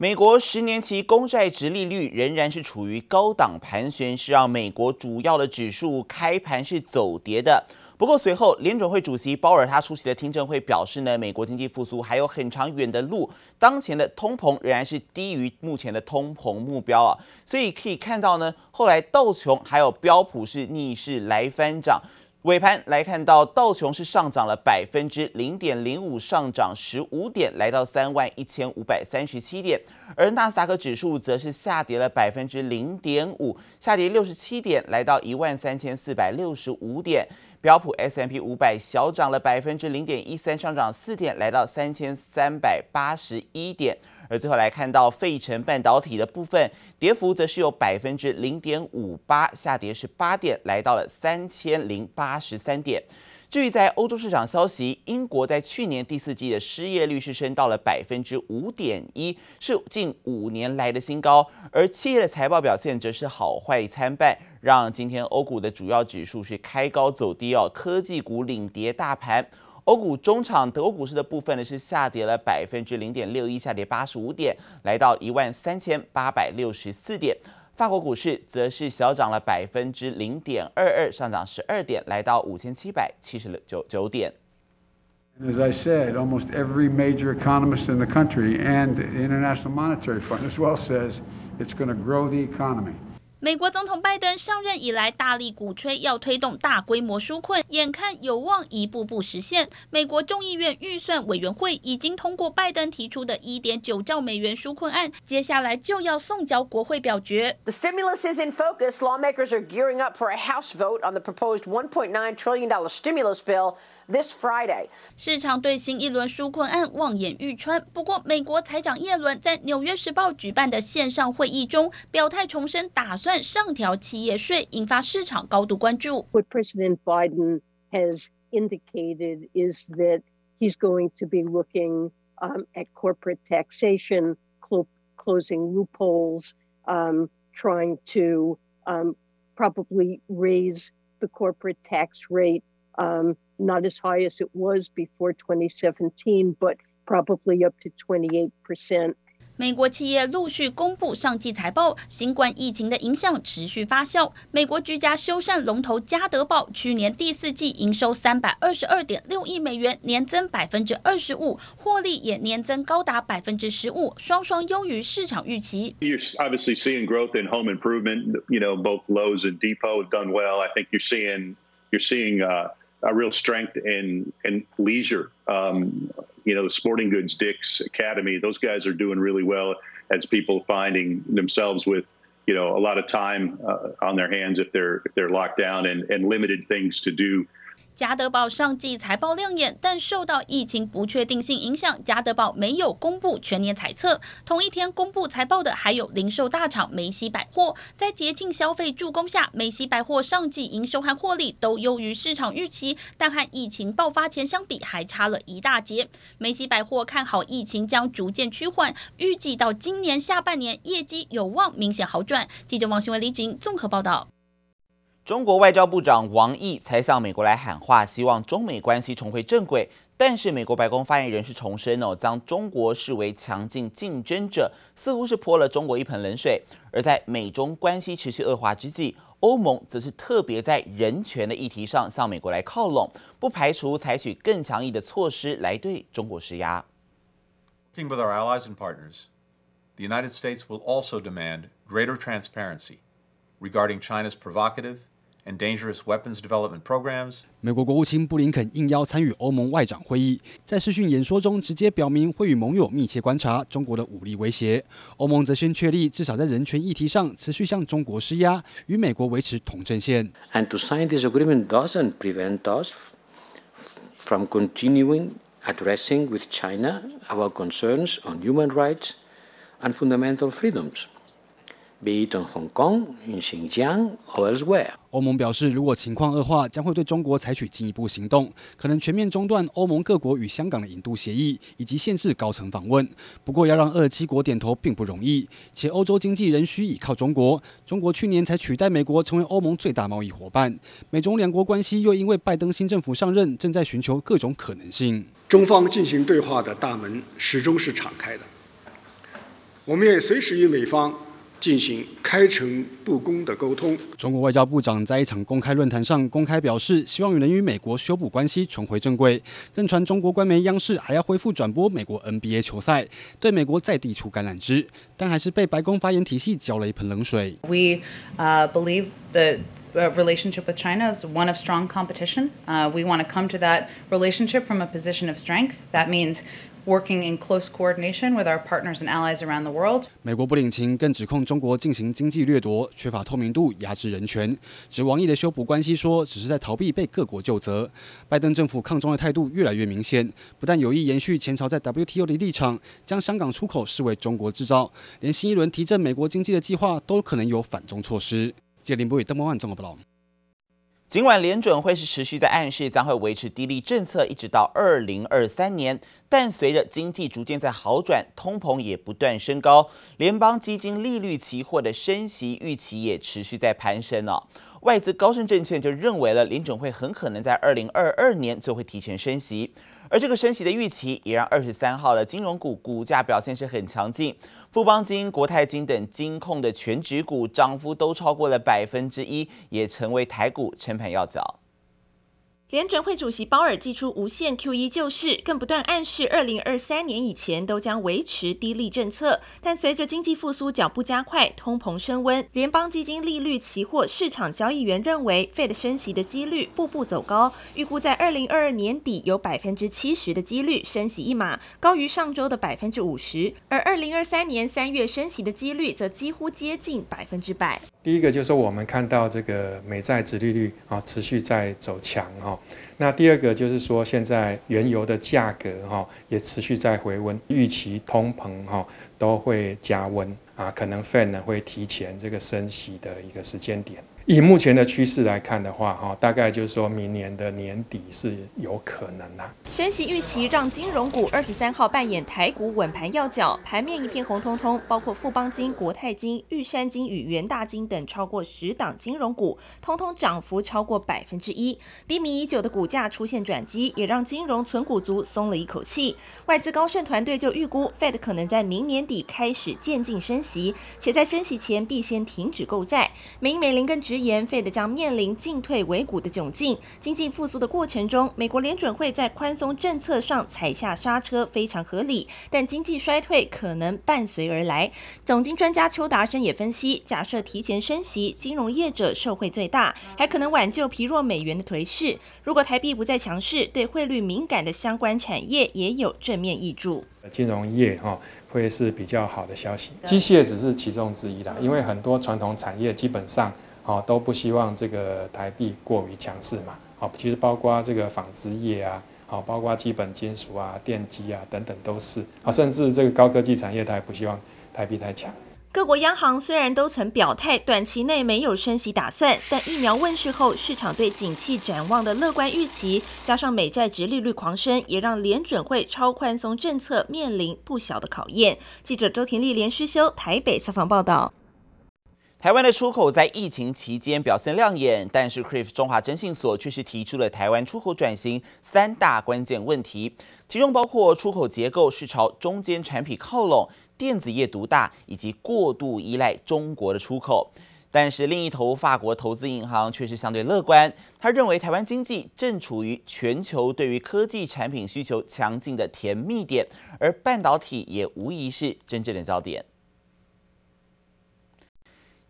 美国十年期公债殖利率仍然是处于高档盘旋，是让美国主要的指数开盘是走跌的。不过随后联准会主席鲍尔他出席的听证会表示呢，美国经济复苏还有很长远的路，当前的通膨仍然是低于目前的通膨目标啊。所以可以看到呢，后来道琼还有标普是逆势来翻涨。尾盘来看到道琼是上涨了百分之零点零五，上涨十五点，来到三万一千五百三十七点。而纳斯达克指数则是下跌了百分之零点五，下跌六十七点，来到一万三千四百六十五点。标普 S M P 五百小涨了百分之零点一三，上涨四点，来到三千三百八十一点。而最后来看到费城半导体的部分，跌幅则是有百分之零点五八，下跌是八点，来到了三千零八十三点。至于在欧洲市场消息，英国在去年第四季的失业率是升到了百分之五点一，是近五年来的新高。而企业的财报表现则是好坏参半，让今天欧股的主要指数是开高走低哦，科技股领跌大盘。欧股中场，德国股市的部分呢是下跌了百分之零点六一，下跌八十五点，来到一万三千八百六十四点。法国股市则是小涨了百分之零点二二，上涨十二点，来到五千七百七十九九点。As I said, almost every major economist in the country and the International Monetary Fund as well says it's going to grow the economy. 美国总统拜登上任以来，大力鼓吹要推动大规模纾困，眼看有望一步步实现。美国众议院预算委员会已经通过拜登提出的一点九兆美元纾困案，接下来就要送交国会表决。The stimulus is in focus. Lawmakers are gearing up for a House vote on the proposed 1.9 trillion dollar stimulus bill. This Friday，市场对新一轮纾困案望眼欲穿。不过，美国财长耶伦在《纽约时报》举办的线上会议中表态，重申打算上调企业税，引发市场高度关注。What President Biden has indicated is that he's going to be looking at corporate taxation, closing loopholes, trying to probably raise the corporate tax rate. Not as high as it was before 2017, but probably up to 28%. 美国企业陆续公布上季财报，新冠疫情的影响持续发酵。美国居家修缮龙头家得宝去年第四季营收三百二十二点六亿美元，年增百分之二十五，获利也年增高达百分之十五，双双优于市场预期。You're obviously seeing growth in home improvement. You know, both Lowe's and Depot have done well. I think you're seeing, you're seeing, uh. a real strength in in leisure, um, you know, sporting goods, Dick's Academy. Those guys are doing really well as people finding themselves with, you know, a lot of time uh, on their hands if they're if they're locked down and and limited things to do. 加德宝上季财报亮眼，但受到疫情不确定性影响，加德宝没有公布全年财测。同一天公布财报的还有零售大厂梅西百货，在节庆消费助攻下，梅西百货上季营收和获利都优于市场预期，但和疫情爆发前相比还差了一大截。梅西百货看好疫情将逐渐趋缓，预计到今年下半年业绩有望明显好转。记者王新文、李锦综合报道。中国外交部长王毅才向美国来喊话，希望中美关系重回正轨。但是美国白宫发言人是重申哦，将中国视为强劲竞争者，似乎是泼了中国一盆冷水。而在美中关系持续恶化之际，欧盟则是特别在人权的议题上向美国来靠拢，不排除采取更强硬的措施来对中国施压。Working with our allies and partners, the United States will also demand greater transparency regarding China's provocative. Dangerous weapons development programs。美国国务卿布林肯应邀参与欧盟外长会议，在视讯演说中直接表明会与盟友密切观察中国的武力威胁。欧盟则先确立至少在人权议题上持续向中国施压，与美国维持同阵线。And to sign this agreement doesn't prevent us from continuing addressing with China our concerns on human rights and fundamental freedoms. Be it in Hong Kong, in Xinjiang, or elsewhere. 欧盟表示，如果情况恶化，将会对中国采取进一步行动，可能全面中断欧盟各国与香港的引渡协议，以及限制高层访问。不过，要让二十七国点头并不容易，且欧洲经济仍需依靠中国。中国去年才取代美国成为欧盟最大贸易伙伴，美中两国关系又因为拜登新政府上任，正在寻求各种可能性。中方进行对话的大门始终是敞开的。我们也随时与美方进行开诚布公的沟通。中国外交部长在一场公开论坛上公开表示，希望能与美国修补关系，重回正轨。更传中国官媒央视还要恢复转播美国 NBA 球赛，对美国再递出橄榄枝，但还是被白宫发言体系浇了一盆冷水。We uh, believe that relationship with China is one of strong competition. Uh, We want to come to that relationship from a position of strength. That means working in close coordination with our partners and allies around the world. 美国不领情，更指控中国进行经济掠夺，缺乏透明度，压制人权。指王毅的修补关系说，只是在逃避被各国究责。拜登政府抗中的态度越来越明显，不但有意延续前朝在 WTO 的立场，将香港出口视为中国制造，连新一轮提振美国经济的计划都可能有反中措施。谢林波与邓孟万综合报道。尽管联准会是持续在暗示将会维持低利政策，一直到二零二三年，但随着经济逐渐在好转，通膨也不断升高，联邦基金利率期货的升息预期也持续在攀升呢、哦。外资高盛证券就认为了联准会很可能在二零二二年就会提前升息。而这个升息的预期，也让二十三号的金融股股价表现是很强劲，富邦金、国泰金等金控的全指股涨幅都超过了百分之一，也成为台股撑盘要角。联准会主席鲍尔祭出无限 QE 救市，更不断暗示二零二三年以前都将维持低利政策。但随着经济复苏脚步加快，通膨升温，联邦基金利率期货市场交易员认为，Fed 升息的几率步步走高，预估在二零二二年底有百分之七十的几率升息一码，高于上周的百分之五十。而二零二三年三月升息的几率则几乎接近百分之百。第一个就是我们看到这个美债殖利率啊持续在走强哈，那第二个就是说现在原油的价格哈也持续在回温，预期通膨哈都会加温啊，可能 Fed 呢会提前这个升息的一个时间点。以目前的趋势来看的话，哈，大概就是说明年的年底是有可能的。升息预期让金融股二十三号扮演台股稳盘要角，盘面一片红彤彤，包括富邦金、国泰金、玉山金与元大金等超过十档金融股，通通涨幅超过百分之一。低迷已久的股价出现转机，也让金融存股族松了一口气。外资高盛团队就预估，Fed 可能在明年底开始渐进升息，且在升息前必先停止购债。美银美林跟直言 Fed 将面临进退维谷的窘境。经济复苏的过程中，美国联准会在宽松政策上踩下刹车非常合理，但经济衰退可能伴随而来。总经专家邱达生也分析，假设提前升息，金融业者受惠最大，还可能挽救疲弱美元的颓势。如果台币不再强势，对汇率敏感的相关产业也有正面益助。金融业哈会是比较好的消息，机械只是其中之一啦，因为很多传统产业基本上。好，都不希望这个台币过于强势嘛。好，其实包括这个纺织业啊，好，包括基本金属啊、电机啊等等都是。好，甚至这个高科技产业，它也不希望台币太强。各国央行虽然都曾表态，短期内没有升息打算，但疫苗问世后，市场对景气展望的乐观预期，加上美债殖利率狂升，也让联准会超宽松政策面临不小的考验。记者周婷丽连诗修台北采访报道。台湾的出口在疫情期间表现亮眼，但是 CRIF 中华征信所却是提出了台湾出口转型三大关键问题，其中包括出口结构是朝中间产品靠拢、电子业独大以及过度依赖中国的出口。但是另一头，法国投资银行却是相对乐观，他认为台湾经济正处于全球对于科技产品需求强劲的甜蜜点，而半导体也无疑是真正的焦点。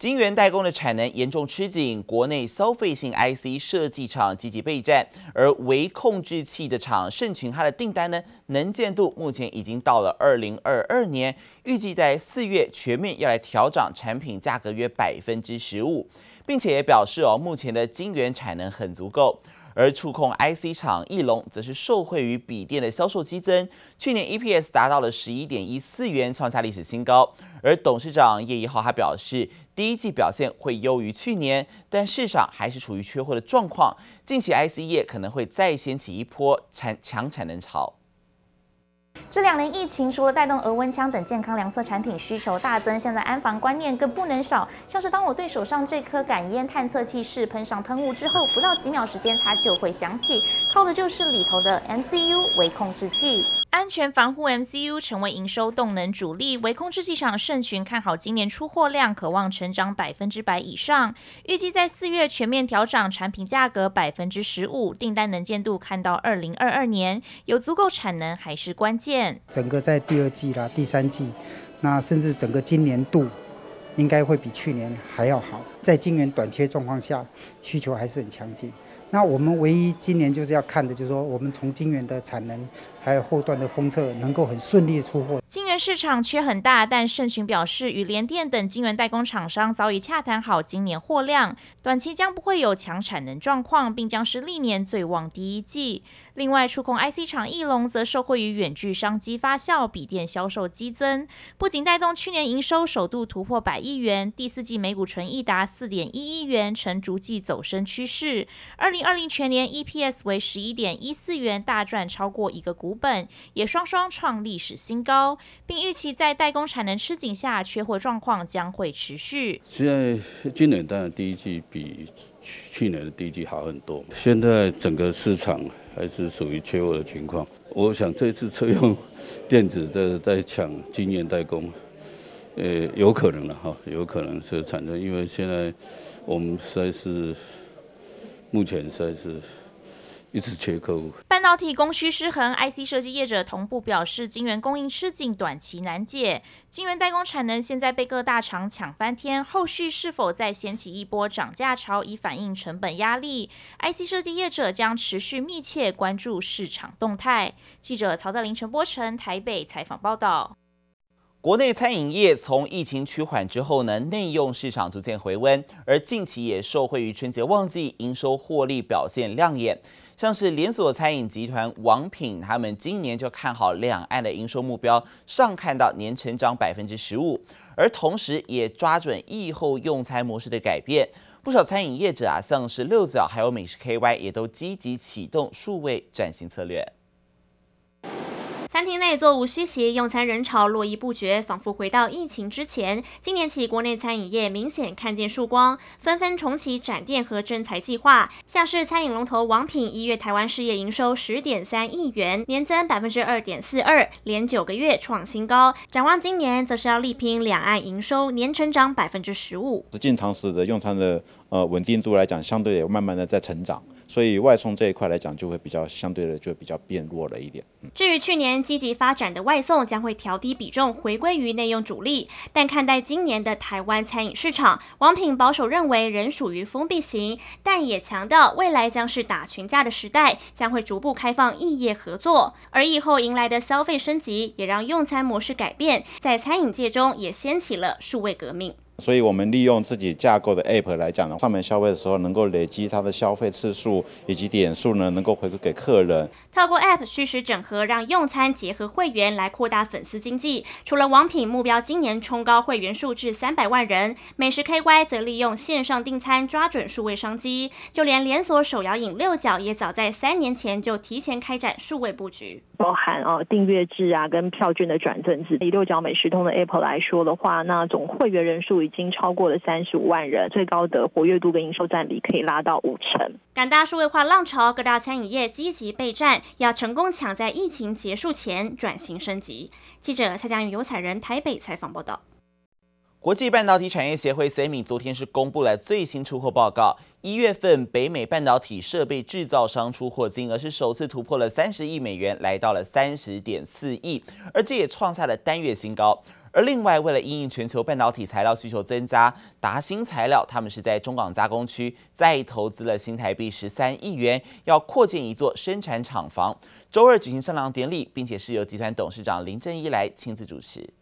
晶圆代工的产能严重吃紧，国内消费性 IC 设计厂积极备战，而微控制器的厂盛群，它的订单呢能见度目前已经到了二零二二年，预计在四月全面要来调涨产品价格约百分之十五，并且也表示哦，目前的晶圆产能很足够。而触控 IC 厂翼龙则是受惠于笔电的销售激增，去年 EPS 达到了十一点一四元，创下历史新高。而董事长叶一浩还表示，第一季表现会优于去年，但市场还是处于缺货的状况，近期 IC 业可能会再掀起一波产强产能潮。这两年疫情，除了带动额温枪等健康量测产品需求大增，现在安防观念更不能少。像是当我对手上这颗感烟探测器试喷上喷雾之后，不到几秒时间它就会响起，靠的就是里头的 MCU 微控制器。安全防护 MCU 成为营收动能主力，微控制器厂盛群看好今年出货量，可望成长百分之百以上。预计在四月全面调涨产品价格百分之十五，订单能见度看到二零二二年，有足够产能还是关键。整个在第二季啦、第三季，那甚至整个今年度，应该会比去年还要好。在晶圆短缺状况下，需求还是很强劲。那我们唯一今年就是要看的，就是说我们从晶圆的产能，还有后段的封测，能够很顺利出货。晶圆市场缺很大，但盛群表示，与联电等晶圆代工厂商早已洽谈好今年货量，短期将不会有强产能状况，并将是历年最旺第一季。另外，触控 IC 厂翼龙则受惠于远距商机发酵，笔电销售激增，不仅带动去年营收首度突破百亿元，第四季每股纯益达四点一亿元，呈逐季走升趋势。二零二零全年 EPS 为十一点一四元，大赚超过一个股本，也双双创历史新高，并预期在代工产能吃紧下，缺货状况将会持续。现在今年当然第一季比去年的第一季好很多，现在整个市场。还是属于缺货的情况。我想这次车用电子在在抢今年代工，呃，有可能了哈，有可能是产生，因为现在我们实在是目前实在是。一直缺客户，半导体供需失衡，IC 设计业者同步表示，晶圆供应吃紧，短期难解。晶圆代工产能现在被各大厂抢翻天，后续是否再掀起一波涨价潮，以反映成本压力？IC 设计业者将持续密切关注市场动态。记者曹德林、陈波成台北采访报道。国内餐饮业从疫情趋缓之后呢，内用市场逐渐回温，而近期也受惠于春节旺季，营收获利表现亮眼。像是连锁餐饮集团王品，他们今年就看好两岸的营收目标，上看到年成长百分之十五，而同时也抓准疫后用餐模式的改变，不少餐饮业者啊，像是六角还有美食 KY，也都积极启动数位转型策略。餐厅内座无虚席，用餐人潮络绎不绝，仿佛回到疫情之前。今年起，国内餐饮业明显看见曙光，纷纷重启展店和征才计划。像是餐饮龙头王品，一月台湾事业营收十点三亿元，年增百分之二点四二，连九个月创新高。展望今年，则是要力拼两岸营收年成长百分之十五。实际堂食的用餐的呃稳定度来讲，相对也慢慢的在成长。所以外送这一块来讲，就会比较相对的就比较变弱了一点。至于去年积极发展的外送，将会调低比重，回归于内用主力。但看待今年的台湾餐饮市场，王品保守认为仍属于封闭型，但也强调未来将是打群架的时代，将会逐步开放异业合作。而疫后迎来的消费升级，也让用餐模式改变，在餐饮界中也掀起了数位革命。所以，我们利用自己架构的 App 来讲呢，上门消费的时候，能够累积它的消费次数以及点数呢，能够回馈给客人。透过 App 虚实整合，让用餐结合会员来扩大粉丝经济。除了王品目标今年冲高会员数至三百万人，美食 KY 则利用线上订餐抓准数位商机。就连连锁手摇饮六角也早在三年前就提前开展数位布局，包含哦订阅制啊跟票券的转赠制。以六角美食通的 App 来说的话，那总会员人数已已经超过了三十五万人，最高的活跃度跟营收占比可以拉到五成。赶大数位化浪潮，各大餐饮业积极备战，要成功抢在疫情结束前转型升级。记者蔡佳宇、游彩人台北采访报道。国际半导体产业协会 （SEMI） 昨天是公布了最新出货报告，一月份北美半导体设备制造商出货金额是首次突破了三十亿美元，来到了三十点四亿，而这也创下了单月新高。而另外，为了因应全球半导体材料需求增加，达新材料他们是在中港加工区再投资了新台币十三亿元，要扩建一座生产厂房。周二举行上梁典礼，并且是由集团董事长林正一来亲自主持。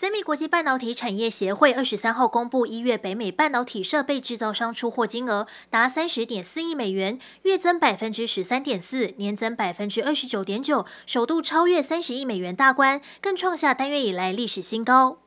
SEMI 国际半导体产业协会二十三号公布，一月北美半导体设备制造商出货金额达三十点四亿美元，月增百分之十三点四，年增百分之二十九点九，首度超越三十亿美元大关，更创下单月以来历史新高。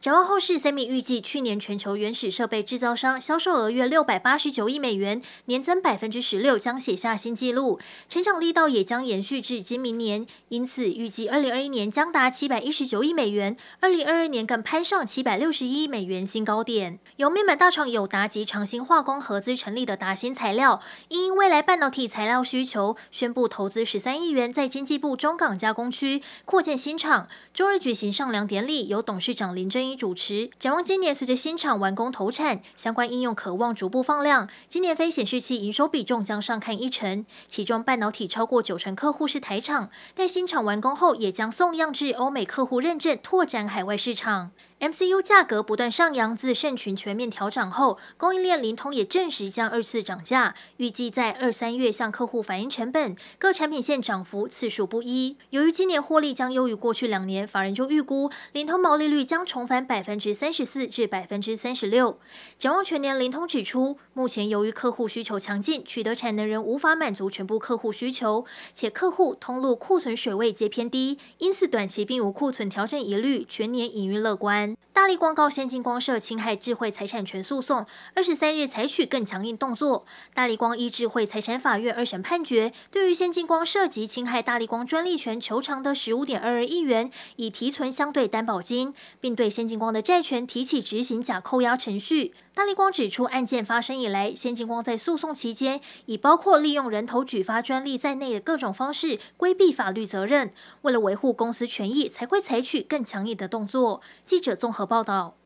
展望后市，Semi 预计去年全球原始设备制造商销售额约六百八十九亿美元，年增百分之十六，将写下新纪录，成长力道也将延续至今明年。因此，预计二零二一年将达七百一十九亿美元，二零二二年更攀上七百六十亿美元新高点。由面板大厂友达及长兴化工合资成立的达新材料，因未来半导体材料需求，宣布投资十三亿元在经济部中港加工区扩建新厂。周日举行上梁典礼，由董事长林正英主持。展望今年，随着新厂完工投产，相关应用渴望逐步放量。今年非显示器营收比重将上看一成，其中半导体超过九成客户是台厂。待新厂完工后，也将送样至欧美客户认证，拓展海外市场。MCU 价格不断上扬，自盛群全面调涨后，供应链灵通也正式将二次涨价，预计在二三月向客户反映成本。各产品线涨幅次数不一。由于今年获利将优于过去两年，法人就预估灵通毛利率将重返百分之三十四至百分之三十六。展望全年，灵通指出，目前由于客户需求强劲，取得产能仍无法满足全部客户需求，且客户通路库存水位皆偏低，因此短期并无库存调整疑虑，全年营运乐观。大力光告先进光设侵害智慧财产权诉讼，二十三日采取更强硬动作。大力光依智慧财产法院二审判决，对于先进光涉及侵害大力光专利权求偿的十五点二二亿元，已提存相对担保金，并对先进光的债权提起执行假扣押程序。大力光指出，案件发生以来，先进光在诉讼期间，以包括利用人头举发专利在内的各种方式规避法律责任。为了维护公司权益，才会采取更强硬的动作。记者综合报道。